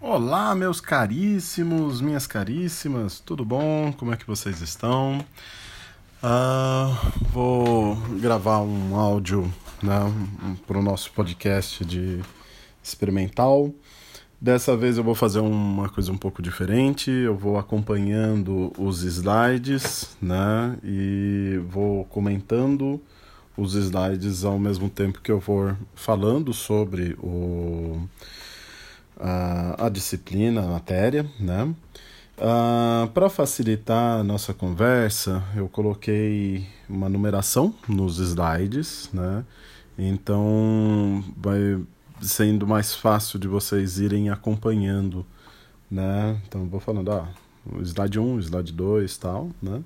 Olá, meus caríssimos, minhas caríssimas, tudo bom? Como é que vocês estão? Uh, vou gravar um áudio né, para o nosso podcast de experimental. Dessa vez eu vou fazer uma coisa um pouco diferente. Eu vou acompanhando os slides, né? E vou comentando os slides ao mesmo tempo que eu vou falando sobre o a, a disciplina, a matéria, né? Uh, Para facilitar a nossa conversa, eu coloquei uma numeração nos slides, né? Então vai sendo mais fácil de vocês irem acompanhando, né? Então vou falando, ah, o slide 1, slide 2 tal, né?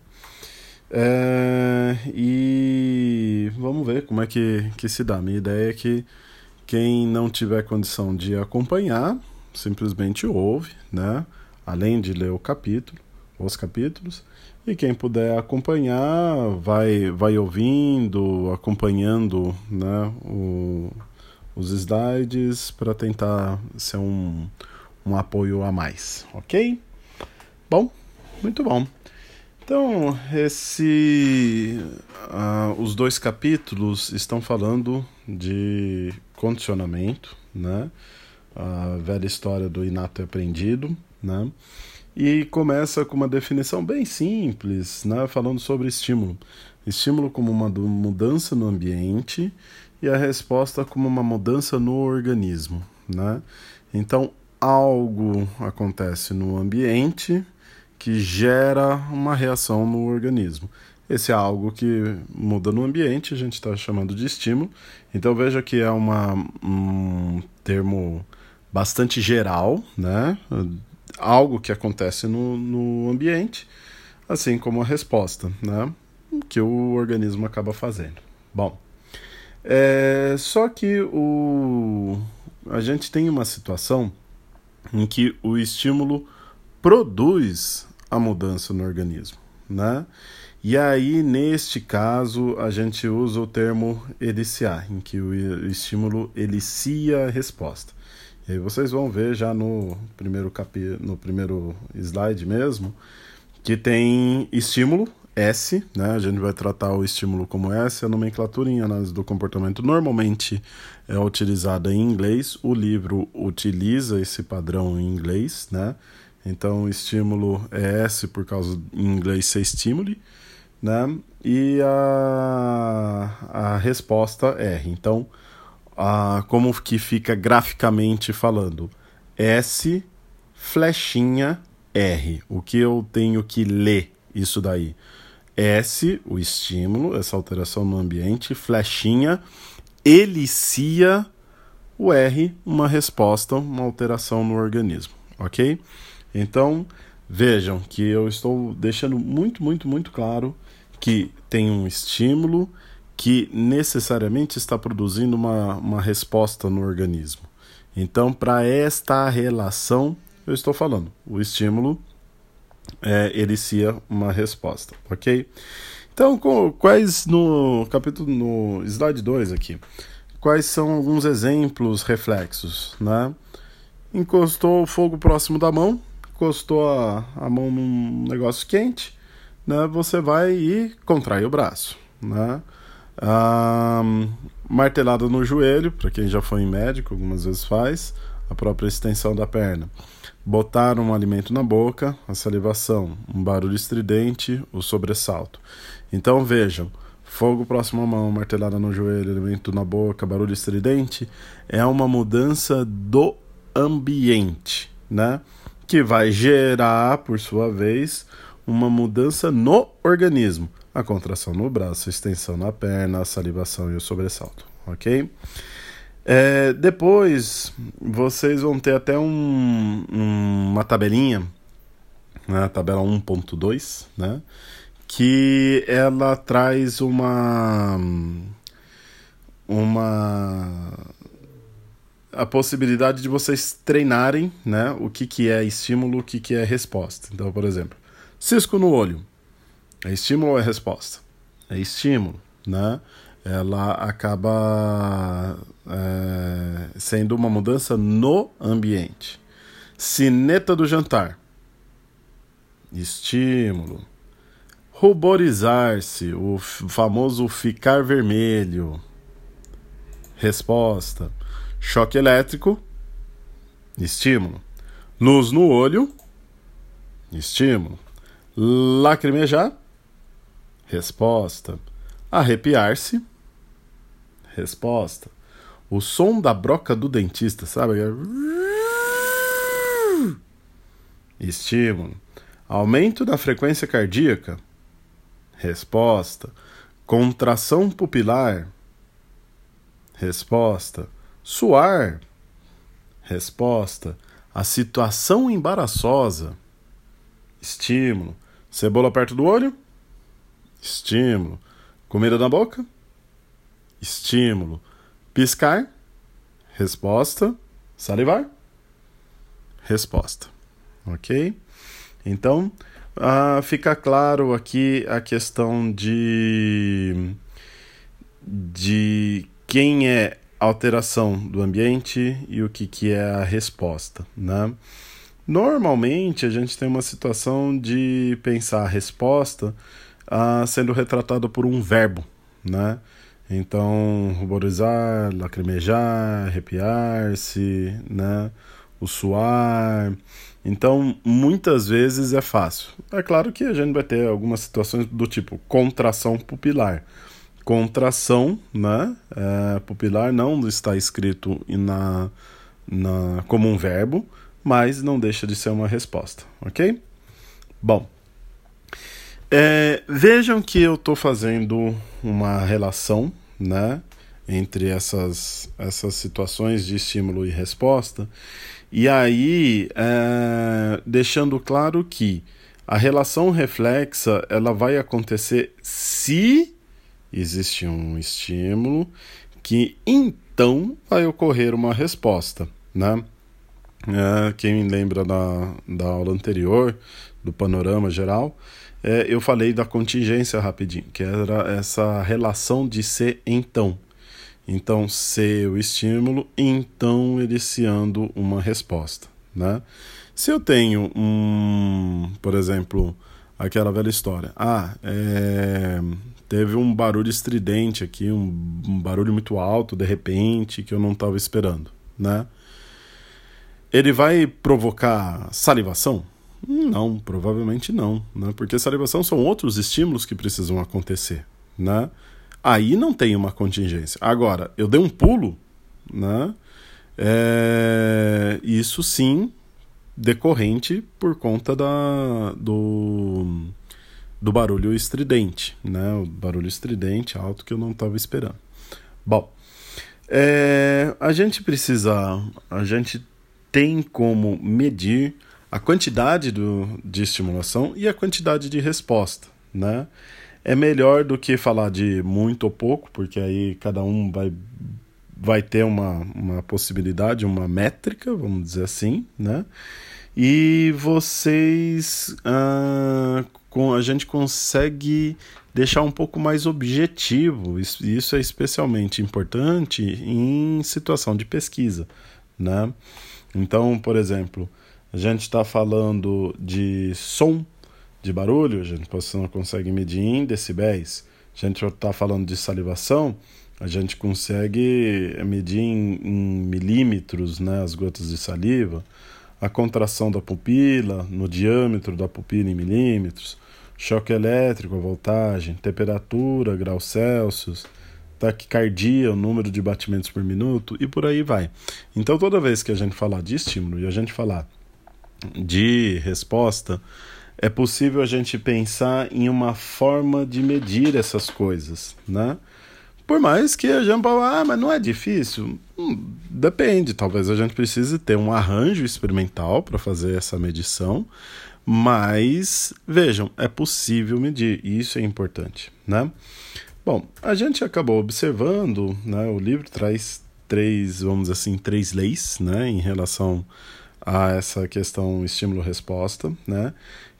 É, e vamos ver como é que, que se dá. Minha ideia é que quem não tiver condição de acompanhar, simplesmente ouve, né? Além de ler o capítulo, os capítulos. E quem puder acompanhar, vai, vai ouvindo, acompanhando né, o, os slides para tentar ser um, um apoio a mais, ok? Bom, muito bom. Então, esse, uh, os dois capítulos estão falando de condicionamento, né? A velha história do inato e aprendido, né? E começa com uma definição bem simples, né? Falando sobre estímulo. Estímulo como uma mudança no ambiente e a resposta como uma mudança no organismo, né? Então, algo acontece no ambiente que gera uma reação no organismo. Esse é algo que muda no ambiente, a gente está chamando de estímulo. Então veja que é uma, um termo bastante geral, né? Algo que acontece no, no ambiente, assim como a resposta, né? Que o organismo acaba fazendo. Bom, é, só que o, a gente tem uma situação em que o estímulo produz a mudança no organismo, né? E aí, neste caso, a gente usa o termo eliciar, em que o estímulo elicia a resposta. E aí vocês vão ver já no primeiro capi... no primeiro slide mesmo, que tem estímulo, S, né? A gente vai tratar o estímulo como S, a nomenclatura em análise do comportamento normalmente é utilizada em inglês. O livro utiliza esse padrão em inglês, né? Então, o estímulo é S por causa em inglês ser estímulo, né? E a, a resposta R. Então, a, como que fica graficamente falando? S flechinha R. O que eu tenho que ler isso daí? S, o estímulo, essa alteração no ambiente, flechinha, elicia o R, uma resposta, uma alteração no organismo, ok? Então, vejam que eu estou deixando muito, muito, muito claro que tem um estímulo que necessariamente está produzindo uma, uma resposta no organismo. Então, para esta relação, eu estou falando, o estímulo é, elicia uma resposta, ok? Então, quais no capítulo, no slide 2 aqui, quais são alguns exemplos reflexos, né? Encostou o fogo próximo da mão, encostou a, a mão num negócio quente, né? Você vai e contrai o braço, né? Ah, martelada no joelho, para quem já foi em médico, algumas vezes faz, a própria extensão da perna botar um alimento na boca, a salivação, um barulho estridente, o sobressalto. Então vejam, fogo próximo à mão, martelada no joelho, alimento na boca, barulho estridente, é uma mudança do ambiente, né? Que vai gerar, por sua vez, uma mudança no organismo. A contração no braço, a extensão na perna, a salivação e o sobressalto, ok? É, depois vocês vão ter até um, um, uma tabelinha, né, tabela 1.2, né, que ela traz uma uma a possibilidade de vocês treinarem né, o que, que é estímulo, o que, que é resposta. Então, por exemplo, cisco no olho. É estímulo ou é resposta? É estímulo, né? ela acaba é, sendo uma mudança no ambiente. Sineta do jantar. Estímulo. Ruborizar-se, o famoso ficar vermelho. Resposta: choque elétrico. Estímulo. Luz no olho. Estímulo. Lacrimejar. Resposta. Arrepiar-se. Resposta. O som da broca do dentista, sabe? Estímulo. Aumento da frequência cardíaca. Resposta. Contração pupilar. Resposta. Suar. Resposta. A situação embaraçosa. Estímulo. Cebola perto do olho. Estímulo. Comida na boca. Estímulo. Piscar. Resposta. Salivar. Resposta. Ok? Então, uh, fica claro aqui a questão de, de quem é alteração do ambiente e o que, que é a resposta, né? Normalmente a gente tem uma situação de pensar a resposta uh, sendo retratada por um verbo, né? Então, ruborizar, lacrimejar, arrepiar-se, né? O suar. Então, muitas vezes é fácil. É claro que a gente vai ter algumas situações do tipo contração pupilar contração né, é, pupilar não está escrito na, na, como um verbo, mas não deixa de ser uma resposta, ok? Bom, é, vejam que eu estou fazendo uma relação né, entre essas, essas situações de estímulo e resposta, e aí é, deixando claro que a relação reflexa ela vai acontecer se existe um estímulo que então vai ocorrer uma resposta, né? É, quem lembra da, da aula anterior, do panorama geral, é, eu falei da contingência rapidinho, que era essa relação de ser então. Então, ser o estímulo, então iniciando uma resposta, né? Se eu tenho um, por exemplo, aquela velha história, ah, é, teve um barulho estridente aqui, um, um barulho muito alto de repente que eu não estava esperando, né? Ele vai provocar salivação? Não, provavelmente não, né? Porque salivação são outros estímulos que precisam acontecer, né? Aí não tem uma contingência. Agora, eu dei um pulo, né? É, isso sim decorrente por conta da, do, do barulho estridente, né? O barulho estridente alto que eu não estava esperando. Bom, é, a gente precisa, a gente tem como medir a quantidade do, de estimulação e a quantidade de resposta, né? É melhor do que falar de muito ou pouco, porque aí cada um vai, vai ter uma, uma possibilidade, uma métrica, vamos dizer assim, né? E vocês ah, a gente consegue deixar um pouco mais objetivo. Isso, isso é especialmente importante em situação de pesquisa, né? Então, por exemplo, a gente está falando de som, de barulho, a gente consegue medir em decibéis. A gente está falando de salivação, a gente consegue medir em, em milímetros né, as gotas de saliva. A contração da pupila, no diâmetro da pupila em milímetros, choque elétrico, a voltagem, temperatura, graus Celsius, taquicardia, o número de batimentos por minuto e por aí vai. Então, toda vez que a gente falar de estímulo e a gente falar de resposta, é possível a gente pensar em uma forma de medir essas coisas, né? Por mais que a gente fale, ah, mas não é difícil. Hum, depende, talvez a gente precise ter um arranjo experimental para fazer essa medição, mas vejam, é possível medir, e isso é importante, né? Bom, a gente acabou observando, né, o livro traz três, vamos assim, três leis, né, em relação a essa questão estímulo-resposta, né,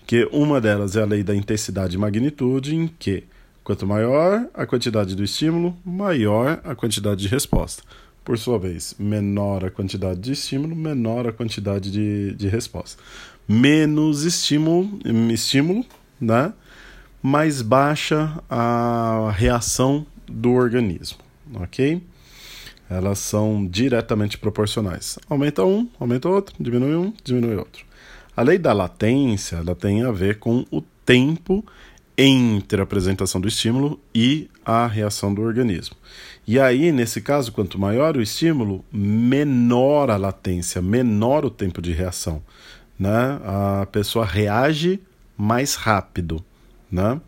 que uma delas é a lei da intensidade e magnitude, em que quanto maior a quantidade do estímulo, maior a quantidade de resposta. por sua vez, menor a quantidade de estímulo, menor a quantidade de, de resposta. Menos estímulo, estímulo, né? Mais baixa a reação do organismo, ok? Elas são diretamente proporcionais. Aumenta um, aumenta outro, diminui um, diminui outro. A lei da latência ela tem a ver com o tempo entre a apresentação do estímulo e a reação do organismo. E aí, nesse caso, quanto maior o estímulo, menor a latência, menor o tempo de reação. Né? A pessoa reage mais rápido. Né?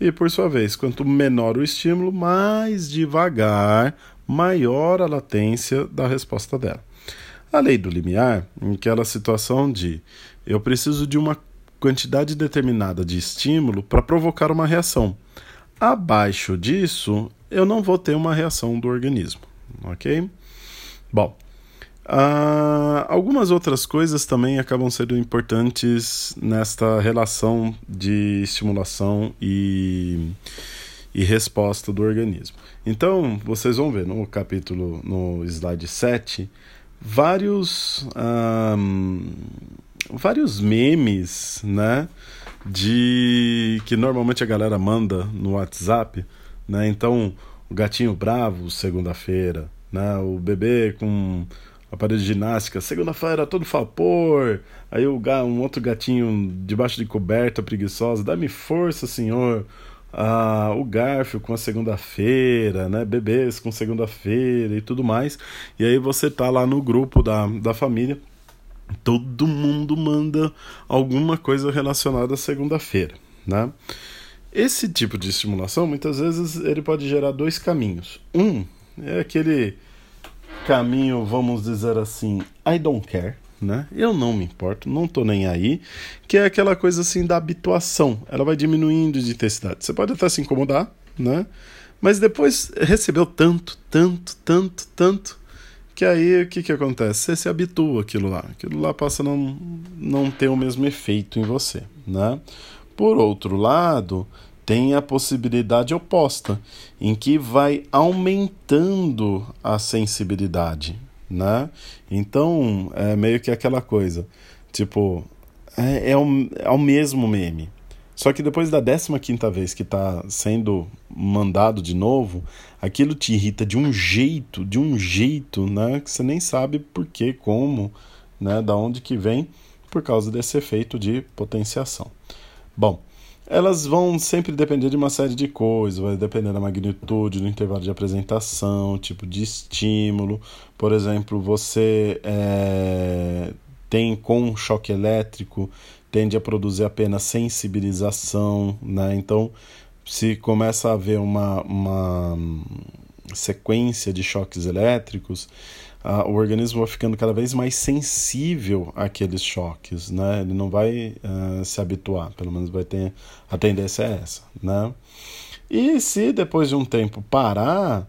E por sua vez, quanto menor o estímulo, mais devagar, maior a latência da resposta dela. A lei do limiar, em aquela situação de eu preciso de uma quantidade determinada de estímulo para provocar uma reação. Abaixo disso, eu não vou ter uma reação do organismo, ok? Bom, uh, algumas outras coisas também acabam sendo importantes nesta relação de estimulação e, e resposta do organismo. Então, vocês vão ver no capítulo, no slide 7, vários. Um, vários memes, né? De que normalmente a galera manda no WhatsApp, né? Então, o gatinho bravo, segunda-feira, né? O bebê com aparelho de ginástica, segunda-feira todo vapor. Aí o um outro gatinho debaixo de coberta preguiçosa, dá-me força, senhor. Ah, o Garfio com a segunda-feira, né? Bebês com segunda-feira e tudo mais. E aí você tá lá no grupo da, da família todo mundo manda alguma coisa relacionada à segunda-feira, né? Esse tipo de estimulação, muitas vezes, ele pode gerar dois caminhos. Um é aquele caminho, vamos dizer assim, I don't care, né? Eu não me importo, não tô nem aí, que é aquela coisa assim da habituação. Ela vai diminuindo de intensidade. Você pode até se incomodar, né? Mas depois recebeu tanto, tanto, tanto, tanto, que aí o que, que acontece? Você se habitua aquilo lá. Aquilo lá passa a não, não ter o mesmo efeito em você. Né? Por outro lado, tem a possibilidade oposta, em que vai aumentando a sensibilidade. Né? Então, é meio que aquela coisa. Tipo, é, é, o, é o mesmo meme. Só que depois da 15 vez que está sendo mandado de novo, aquilo te irrita de um jeito, de um jeito, né, que você nem sabe por que, como, né, da onde que vem, por causa desse efeito de potenciação. Bom, elas vão sempre depender de uma série de coisas, vai depender da magnitude, do intervalo de apresentação, tipo de estímulo. Por exemplo, você é, tem com choque elétrico tende a produzir apenas sensibilização, né? Então, se começa a haver uma, uma sequência de choques elétricos, uh, o organismo vai ficando cada vez mais sensível àqueles choques, né? Ele não vai uh, se habituar, pelo menos vai ter a tendência é essa, né? E se depois de um tempo parar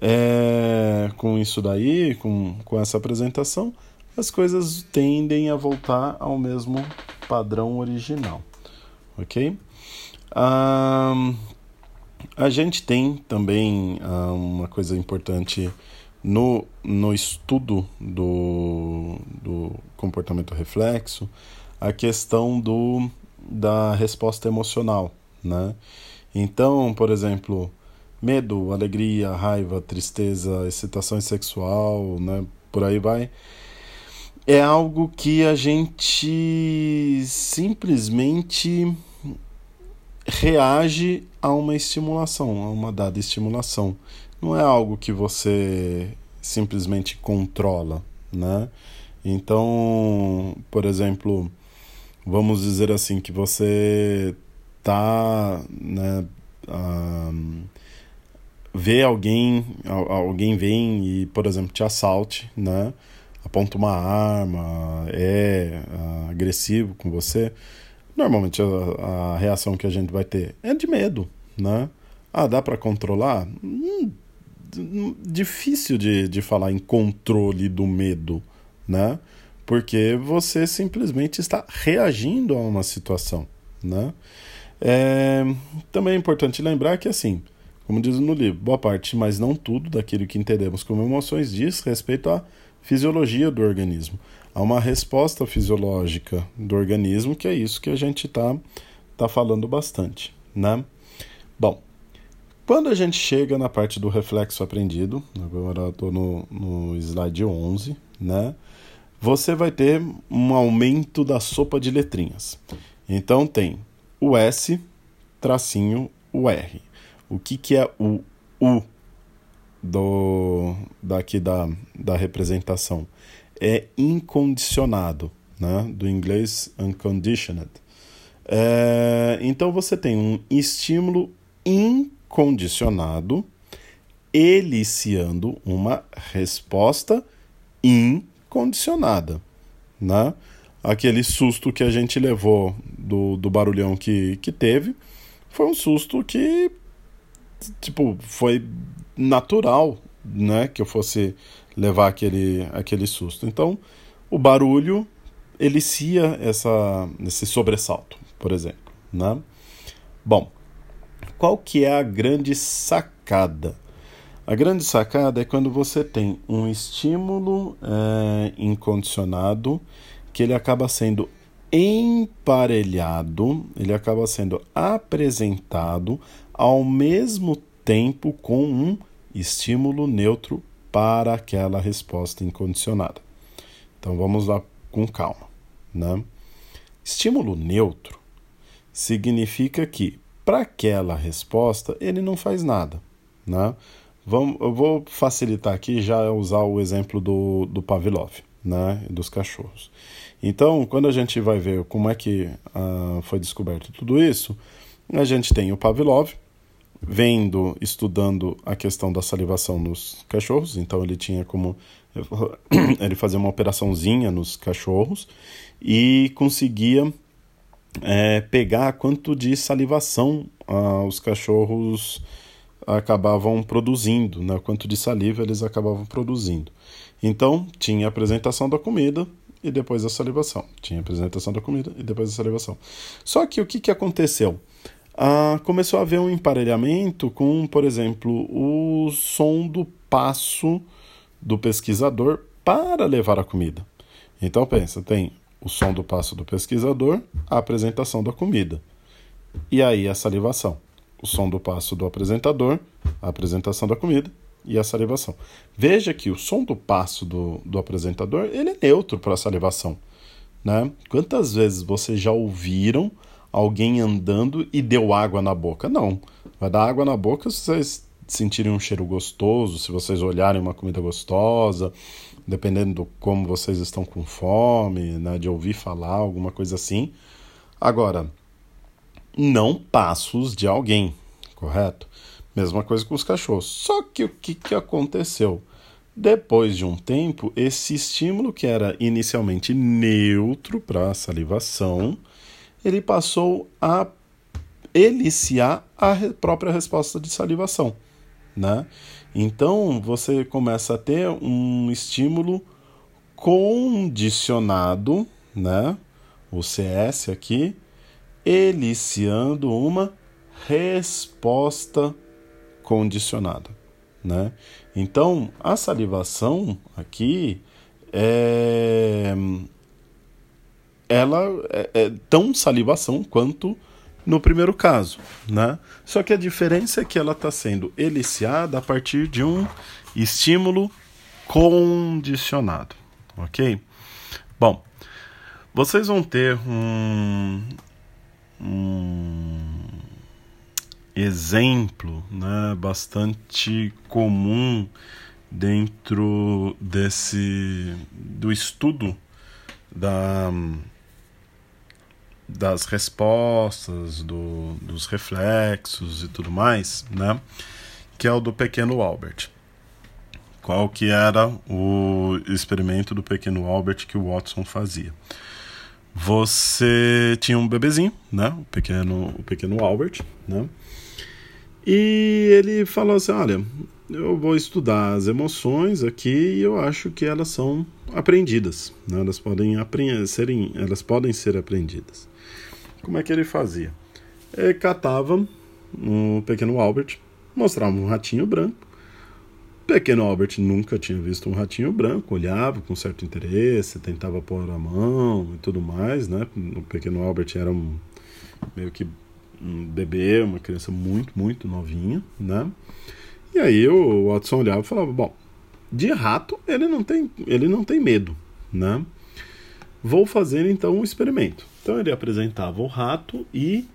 é, com isso daí, com, com essa apresentação, as coisas tendem a voltar ao mesmo padrão original, ok? Um, a gente tem também uma coisa importante no, no estudo do, do comportamento reflexo, a questão do, da resposta emocional, né? Então, por exemplo, medo, alegria, raiva, tristeza, excitação sexual, né? Por aí vai é algo que a gente simplesmente reage a uma estimulação, a uma dada estimulação. Não é algo que você simplesmente controla, né? Então, por exemplo, vamos dizer assim que você tá, né, um, vê alguém, alguém vem e, por exemplo, te assalte, né? aponta uma arma, é uh, agressivo com você, normalmente a, a, reação que a gente vai ter é de medo, né? Ah, dá para controlar? Hum, difícil de, de falar em controle do medo, né? Porque você simplesmente está reagindo a uma situação, né? É, também é importante lembrar que assim, como diz no livro, boa parte, mas não tudo daquilo que entendemos como emoções diz respeito à fisiologia do organismo. Há uma resposta fisiológica do organismo que é isso que a gente está tá falando bastante, né? Bom, quando a gente chega na parte do reflexo aprendido, agora estou no, no slide 11, né? Você vai ter um aumento da sopa de letrinhas. Então tem o S, tracinho, o R. O que, que é o U do, daqui da, da representação? É incondicionado, né? do inglês unconditioned. É, então você tem um estímulo incondicionado condicionado, eliciando uma resposta incondicionada, né? Aquele susto que a gente levou do, do barulhão que, que teve foi um susto que, tipo, foi natural, né? Que eu fosse levar aquele, aquele susto. Então, o barulho elicia essa, esse sobressalto, por exemplo, né? Bom, qual que é a grande sacada? A grande sacada é quando você tem um estímulo é, incondicionado que ele acaba sendo emparelhado, ele acaba sendo apresentado ao mesmo tempo com um estímulo neutro para aquela resposta incondicionada. Então vamos lá com calma. Né? Estímulo neutro significa que para aquela resposta, ele não faz nada. Né? Vamos, eu vou facilitar aqui já usar o exemplo do, do Pavlov, né? dos cachorros. Então, quando a gente vai ver como é que uh, foi descoberto tudo isso, a gente tem o Pavlov vendo, estudando a questão da salivação nos cachorros. Então, ele tinha como ele fazia uma operaçãozinha nos cachorros e conseguia é, pegar quanto de salivação ah, os cachorros acabavam produzindo, né? quanto de saliva eles acabavam produzindo. Então, tinha a apresentação da comida e depois a salivação. Tinha a apresentação da comida e depois a salivação. Só que o que, que aconteceu? Ah, começou a haver um emparelhamento com, por exemplo, o som do passo do pesquisador para levar a comida. Então pensa, tem o som do passo do pesquisador, a apresentação da comida. E aí a salivação. O som do passo do apresentador, a apresentação da comida e a salivação. Veja que o som do passo do, do apresentador ele é neutro para a salivação. Né? Quantas vezes vocês já ouviram alguém andando e deu água na boca? Não. Vai dar água na boca se vocês sentirem um cheiro gostoso, se vocês olharem uma comida gostosa, dependendo do como vocês estão com fome, né, de ouvir falar, alguma coisa assim. Agora, não passos de alguém, correto? Mesma coisa com os cachorros. Só que o que, que aconteceu? Depois de um tempo, esse estímulo, que era inicialmente neutro para a salivação, ele passou a eliciar a própria resposta de salivação. Né? Então você começa a ter um estímulo condicionado, né? O CS aqui, eliciando uma resposta condicionada, né? Então a salivação aqui é ela é, é tão salivação quanto no primeiro caso, né? Só que a diferença é que ela está sendo eliciada a partir de um estímulo condicionado, ok? Bom, vocês vão ter um, um exemplo, né, bastante comum dentro desse do estudo da das respostas, do, dos reflexos e tudo mais, né? Que é o do pequeno Albert. Qual que era o experimento do pequeno Albert que o Watson fazia? Você tinha um bebezinho, né? O pequeno, o pequeno Albert, né? E ele falou assim: olha, eu vou estudar as emoções aqui e eu acho que elas são aprendidas, né? elas podem serem, elas podem ser aprendidas. Como é que ele fazia? Ele catava um pequeno Albert, mostrava um ratinho branco. Pequeno Albert nunca tinha visto um ratinho branco, olhava com certo interesse, tentava pôr a mão e tudo mais, né? O pequeno Albert era um meio que um bebê, uma criança muito, muito novinha, né? E aí o Watson olhava e falava, bom, de rato ele não tem, ele não tem medo, né? Vou fazer então um experimento. Então ele apresentava o rato e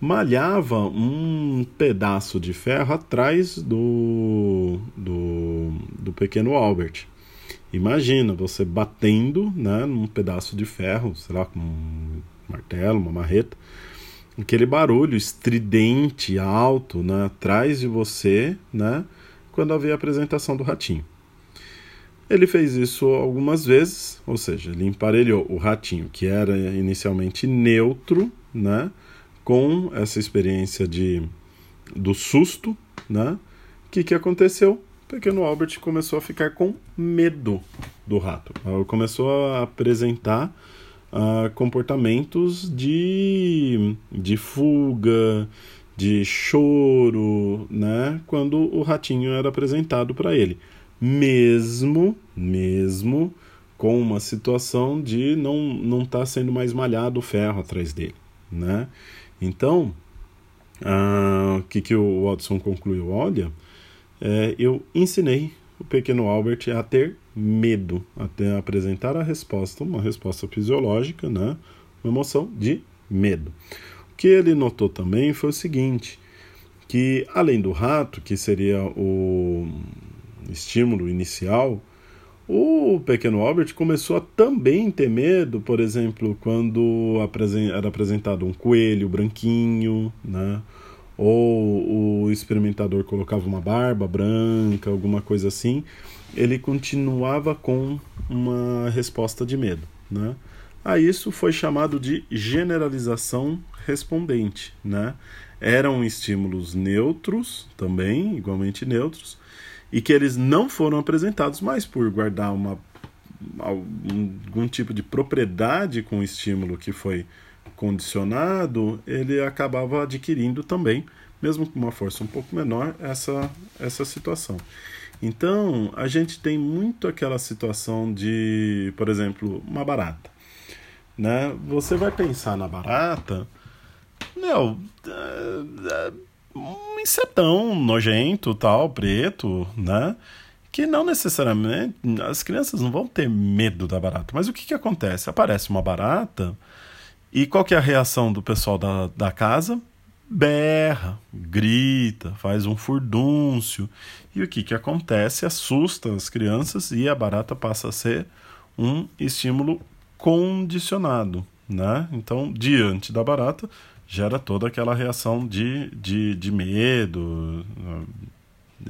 malhava um pedaço de ferro atrás do, do, do pequeno Albert. Imagina você batendo né, num pedaço de ferro, sei lá, com um martelo, uma marreta, aquele barulho estridente, alto, né, atrás de você, né, quando havia a apresentação do ratinho. Ele fez isso algumas vezes, ou seja, ele emparelhou o ratinho, que era inicialmente neutro, né, com essa experiência de do susto, né? O que, que aconteceu? O pequeno Albert começou a ficar com medo do rato. Ele começou a apresentar uh, comportamentos de, de fuga, de choro, né? Quando o ratinho era apresentado para ele mesmo, mesmo com uma situação de não não estar tá sendo mais malhado o ferro atrás dele, né? Então, o que, que o Watson concluiu? Olha, é, eu ensinei o pequeno Albert a ter medo, a apresentar a resposta, uma resposta fisiológica, né? uma emoção de medo. O que ele notou também foi o seguinte, que além do rato, que seria o estímulo inicial, o pequeno Albert começou a também ter medo, por exemplo, quando era apresentado um coelho branquinho, né? ou o experimentador colocava uma barba branca, alguma coisa assim, ele continuava com uma resposta de medo. Né? A isso foi chamado de generalização respondente. Né? Eram estímulos neutros, também, igualmente neutros, e que eles não foram apresentados mais por guardar uma, algum tipo de propriedade com o estímulo que foi condicionado, ele acabava adquirindo também, mesmo com uma força um pouco menor, essa, essa situação. Então, a gente tem muito aquela situação de, por exemplo, uma barata. Né? Você vai pensar na barata, meu, é, é, insetão nojento, tal, preto, né? Que não necessariamente as crianças não vão ter medo da barata. Mas o que, que acontece? Aparece uma barata e qual que é a reação do pessoal da, da casa? Berra, grita, faz um furdúncio. E o que, que acontece? Assusta as crianças e a barata passa a ser um estímulo condicionado. Né? Então, diante da barata, gera toda aquela reação de, de, de medo,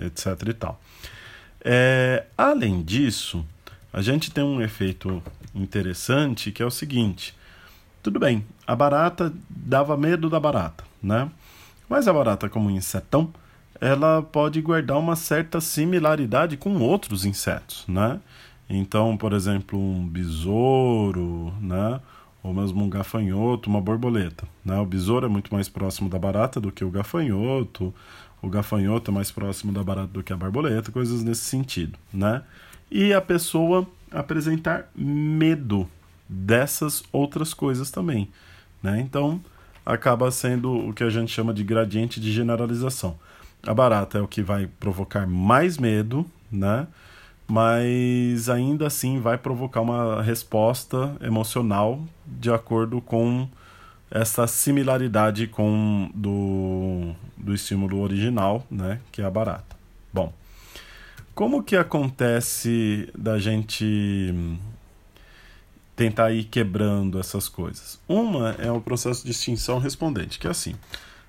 etc. e tal. É, além disso, a gente tem um efeito interessante que é o seguinte: tudo bem, a barata dava medo da barata, né? Mas a barata, como insetão, ela pode guardar uma certa similaridade com outros insetos, né? Então, por exemplo, um besouro, né? Ou mesmo um gafanhoto, uma borboleta. Né? O besouro é muito mais próximo da barata do que o gafanhoto, o gafanhoto é mais próximo da barata do que a borboleta, coisas nesse sentido. Né? E a pessoa apresentar medo dessas outras coisas também. Né? Então, acaba sendo o que a gente chama de gradiente de generalização. A barata é o que vai provocar mais medo, né? Mas ainda assim vai provocar uma resposta emocional de acordo com essa similaridade com do, do estímulo original, né, que é a barata. Bom, como que acontece da gente tentar ir quebrando essas coisas? Uma é o processo de extinção respondente, que é assim: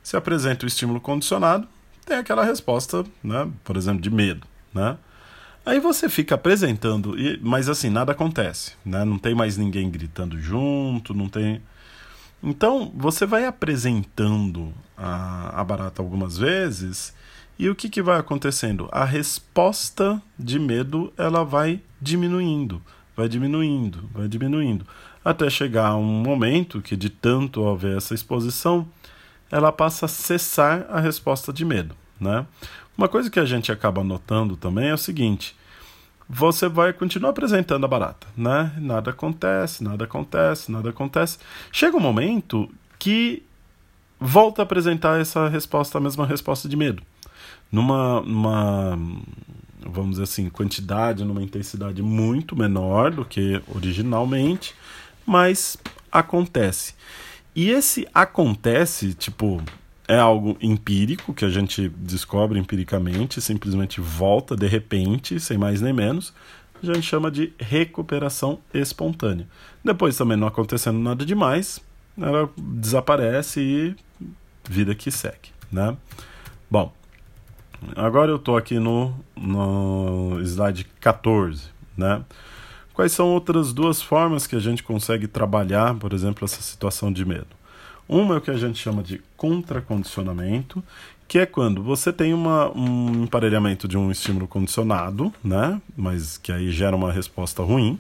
se apresenta o estímulo condicionado, tem aquela resposta, né, por exemplo, de medo, né? Aí você fica apresentando, mas assim, nada acontece, né? Não tem mais ninguém gritando junto, não tem. Então, você vai apresentando a, a barata algumas vezes e o que, que vai acontecendo? A resposta de medo ela vai diminuindo, vai diminuindo, vai diminuindo, até chegar um momento que, de tanto haver essa exposição, ela passa a cessar a resposta de medo. Né? Uma coisa que a gente acaba notando também é o seguinte: você vai continuar apresentando a barata, né? Nada acontece, nada acontece, nada acontece. Chega um momento que volta a apresentar essa resposta, a mesma resposta de medo. Numa, numa vamos dizer assim, quantidade, numa intensidade muito menor do que originalmente, mas acontece. E esse acontece, tipo, é algo empírico que a gente descobre empiricamente, simplesmente volta de repente, sem mais nem menos. A gente chama de recuperação espontânea. Depois também não acontecendo nada demais, ela desaparece e vida que segue, né? Bom, agora eu estou aqui no, no slide 14, né? Quais são outras duas formas que a gente consegue trabalhar, por exemplo, essa situação de medo? Uma é o que a gente chama de contracondicionamento, que é quando você tem uma, um emparelhamento de um estímulo condicionado, né? Mas que aí gera uma resposta ruim.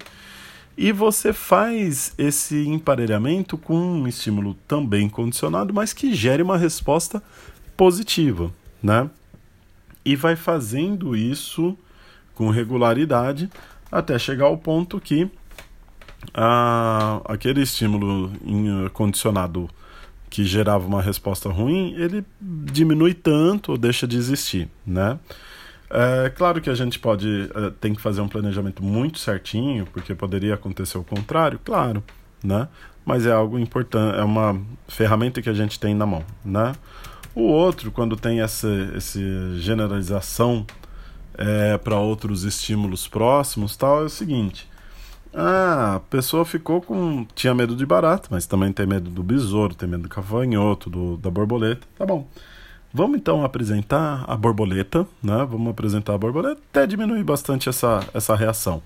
E você faz esse emparelhamento com um estímulo também condicionado, mas que gere uma resposta positiva, né? E vai fazendo isso com regularidade até chegar ao ponto que ah, aquele estímulo condicionado que gerava uma resposta ruim, ele diminui tanto ou deixa de existir, né? É claro que a gente pode é, tem que fazer um planejamento muito certinho, porque poderia acontecer o contrário, claro, né? Mas é algo importante, é uma ferramenta que a gente tem na mão, né? O outro, quando tem essa, essa generalização é, para outros estímulos próximos, tal, é o seguinte: ah, a pessoa ficou com tinha medo de barata, mas também tem medo do besouro, tem medo do cavanhoto, do, da borboleta, tá bom? Vamos então apresentar a borboleta, né? Vamos apresentar a borboleta até diminuir bastante essa, essa reação.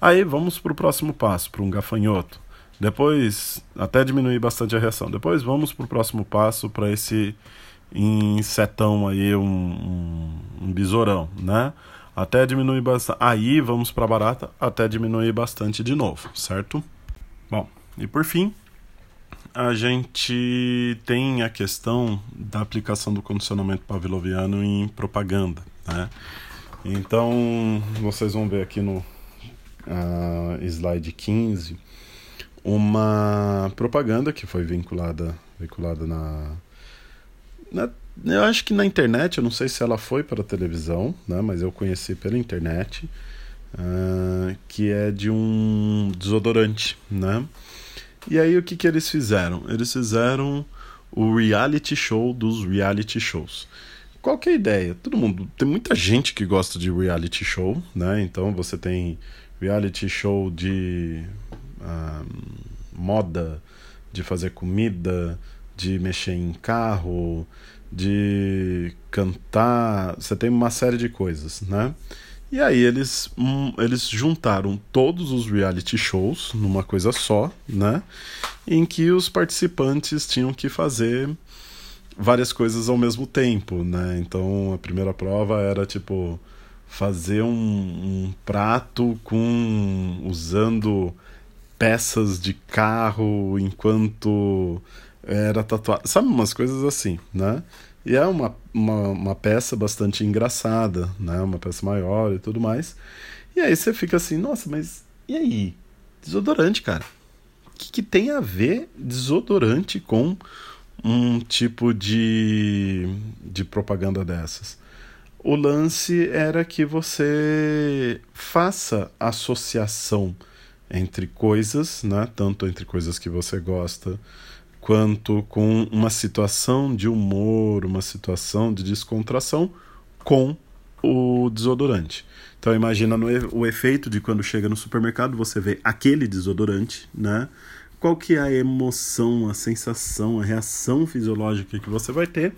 Aí vamos para o próximo passo, para um gafanhoto. Depois, até diminuir bastante a reação. Depois vamos para o próximo passo, para esse insetão aí, um, um, um besourão, né? Até diminuir bastante. Aí vamos para barata, até diminuir bastante de novo, certo? Bom, e por fim, a gente tem a questão da aplicação do condicionamento pavloviano em propaganda, né? Então, vocês vão ver aqui no uh, slide 15 uma propaganda que foi vinculada, vinculada na, na, Eu acho que na internet, eu não sei se ela foi para a televisão, né? Mas eu conheci pela internet, uh, que é de um desodorante, né? E aí o que, que eles fizeram? Eles fizeram o reality show dos reality shows. Qual que é a ideia? Todo mundo. Tem muita gente que gosta de reality show, né? Então você tem reality show de um, moda, de fazer comida, de mexer em carro, de cantar. Você tem uma série de coisas, né? E aí eles, hum, eles juntaram todos os reality shows numa coisa só, né? Em que os participantes tinham que fazer várias coisas ao mesmo tempo, né? Então a primeira prova era tipo fazer um, um prato com usando peças de carro enquanto era tatuado, sabe umas coisas assim, né? E é uma, uma, uma, peça bastante engraçada, né? Uma peça maior e tudo mais. E aí você fica assim, nossa, mas e aí? Desodorante, cara. O que, que tem a ver desodorante com um tipo de, de propaganda dessas? O lance era que você faça associação entre coisas, né? Tanto entre coisas que você gosta quanto com uma situação de humor, uma situação de descontração com o desodorante. Então imagina no, o efeito de quando chega no supermercado, você vê aquele desodorante, né? Qual que é a emoção, a sensação, a reação fisiológica que você vai ter?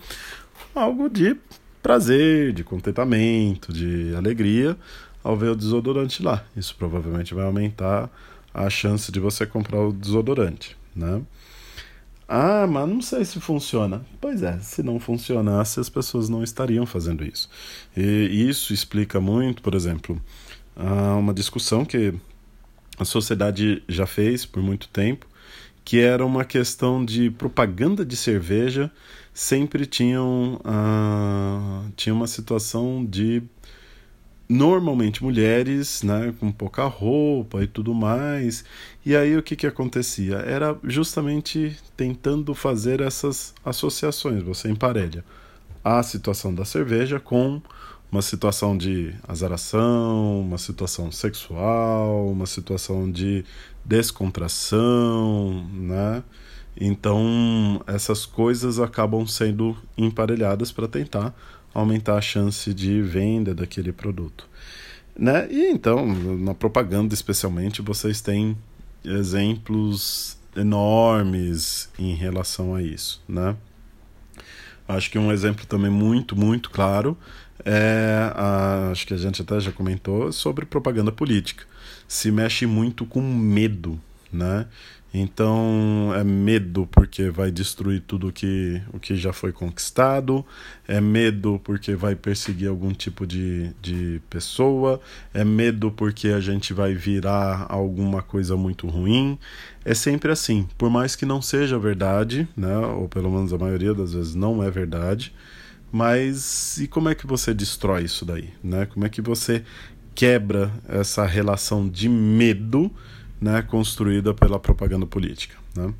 Algo de prazer, de contentamento, de alegria ao ver o desodorante lá. Isso provavelmente vai aumentar a chance de você comprar o desodorante, né? Ah, mas não sei se funciona. Pois é, se não funcionasse, as pessoas não estariam fazendo isso. E isso explica muito, por exemplo, uma discussão que a sociedade já fez por muito tempo, que era uma questão de propaganda de cerveja sempre tinham uh, tinha uma situação de normalmente mulheres, né, com pouca roupa e tudo mais. E aí o que que acontecia? Era justamente tentando fazer essas associações, você emparelha a situação da cerveja com uma situação de azaração, uma situação sexual, uma situação de descontração, né? Então, essas coisas acabam sendo emparelhadas para tentar aumentar a chance de venda daquele produto. Né? E então, na propaganda especialmente, vocês têm exemplos enormes em relação a isso, né? Acho que um exemplo também muito, muito claro é, a, acho que a gente até já comentou, sobre propaganda política. Se mexe muito com medo, né? Então é medo porque vai destruir tudo que, o que já foi conquistado, é medo porque vai perseguir algum tipo de, de pessoa, é medo porque a gente vai virar alguma coisa muito ruim. É sempre assim, por mais que não seja verdade, né, ou pelo menos a maioria das vezes não é verdade, mas e como é que você destrói isso daí? Né? Como é que você quebra essa relação de medo? Né, construída pela propaganda política. Né?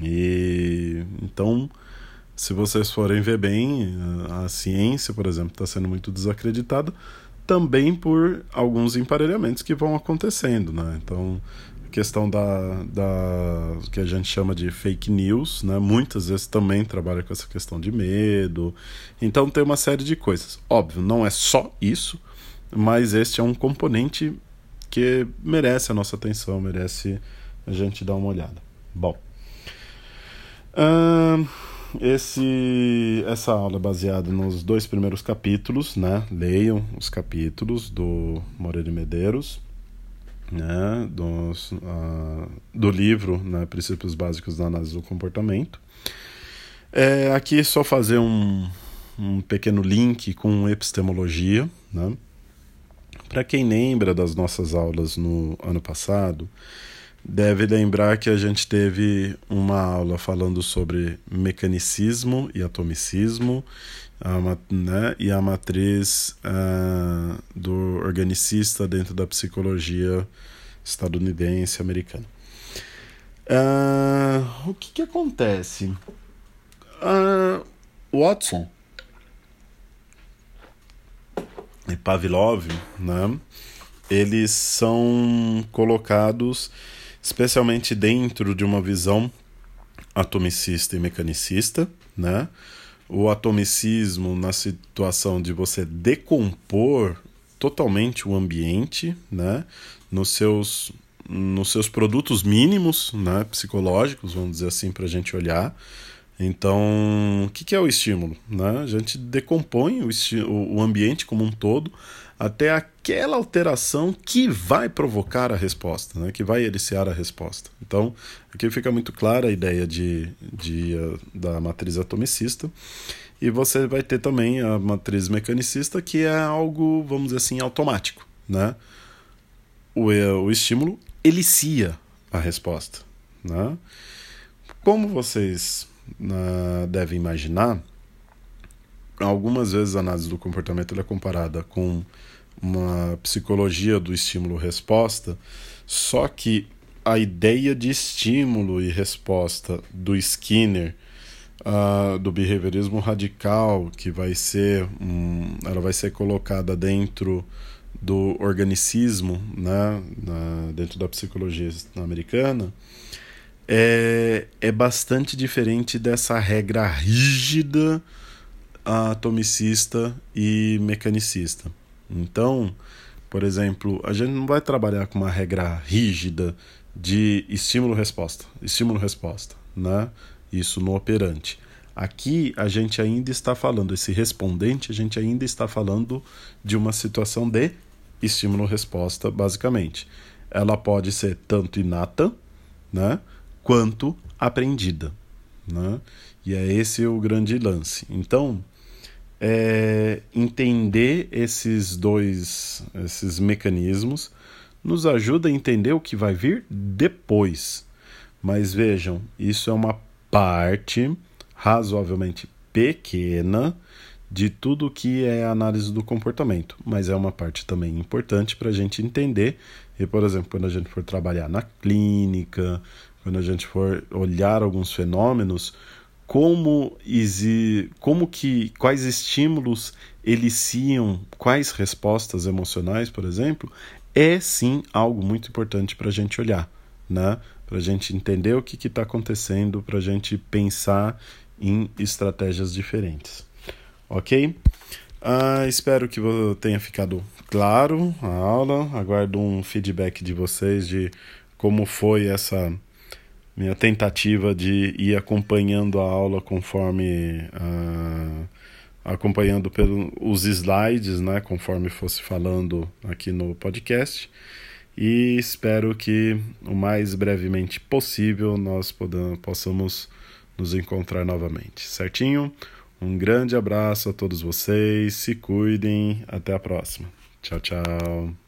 E então, se vocês forem ver bem, a ciência, por exemplo, está sendo muito desacreditada também por alguns emparelhamentos que vão acontecendo. Né? Então, a questão da, da que a gente chama de fake news, né? muitas vezes também trabalha com essa questão de medo. Então, tem uma série de coisas. Óbvio, não é só isso, mas este é um componente que merece a nossa atenção, merece a gente dar uma olhada. Bom, esse, essa aula é baseada nos dois primeiros capítulos, né? Leiam os capítulos do Moreira Medeiros, né? Dos, uh, do livro né? Princípios Básicos da Análise do Comportamento. É, aqui só fazer um, um pequeno link com epistemologia, né? Para quem lembra das nossas aulas no ano passado, deve lembrar que a gente teve uma aula falando sobre mecanicismo e atomicismo a, né, e a matriz uh, do organicista dentro da psicologia estadunidense americana. Uh, o que, que acontece? Uh, Watson e Pavlov, né, eles são colocados especialmente dentro de uma visão atomicista e mecanicista, né? O atomicismo na situação de você decompor totalmente o ambiente, né? Nos seus nos seus produtos mínimos, né, psicológicos, vamos dizer assim, para a gente olhar, então, o que, que é o estímulo? Né? A gente decompõe o, o ambiente como um todo até aquela alteração que vai provocar a resposta, né? que vai iniciar a resposta. Então, aqui fica muito clara a ideia de, de, uh, da matriz atomicista. E você vai ter também a matriz mecanicista, que é algo, vamos dizer assim, automático. Né? O, o estímulo elicia a resposta. Né? Como vocês uh, deve imaginar, algumas vezes a análise do comportamento é comparada com uma psicologia do estímulo-resposta, só que a ideia de estímulo e resposta do Skinner, uh, do behaviorismo radical, que vai ser um, ela vai ser colocada dentro do organicismo, né, na, dentro da psicologia americana, é, é bastante diferente dessa regra rígida atomicista e mecanicista. Então, por exemplo, a gente não vai trabalhar com uma regra rígida de estímulo-resposta, estímulo-resposta, né? Isso no operante. Aqui a gente ainda está falando, esse respondente, a gente ainda está falando de uma situação de estímulo-resposta, basicamente. Ela pode ser tanto inata, né? Quanto aprendida. Né? E é esse o grande lance. Então, é, entender esses dois esses mecanismos nos ajuda a entender o que vai vir depois. Mas vejam, isso é uma parte razoavelmente pequena de tudo que é análise do comportamento, mas é uma parte também importante para a gente entender. E, por exemplo, quando a gente for trabalhar na clínica, quando a gente for olhar alguns fenômenos, como, como que quais estímulos eliciam quais respostas emocionais, por exemplo, é sim algo muito importante para a gente olhar, né? Para a gente entender o que está acontecendo, para a gente pensar em estratégias diferentes ok? Uh, espero que tenha ficado claro a aula. Aguardo um feedback de vocês de como foi essa minha tentativa de ir acompanhando a aula conforme uh, acompanhando pelos slides, né, conforme fosse falando aqui no podcast. E espero que o mais brevemente possível nós podamos, possamos nos encontrar novamente, certinho? Um grande abraço a todos vocês, se cuidem, até a próxima. Tchau, tchau.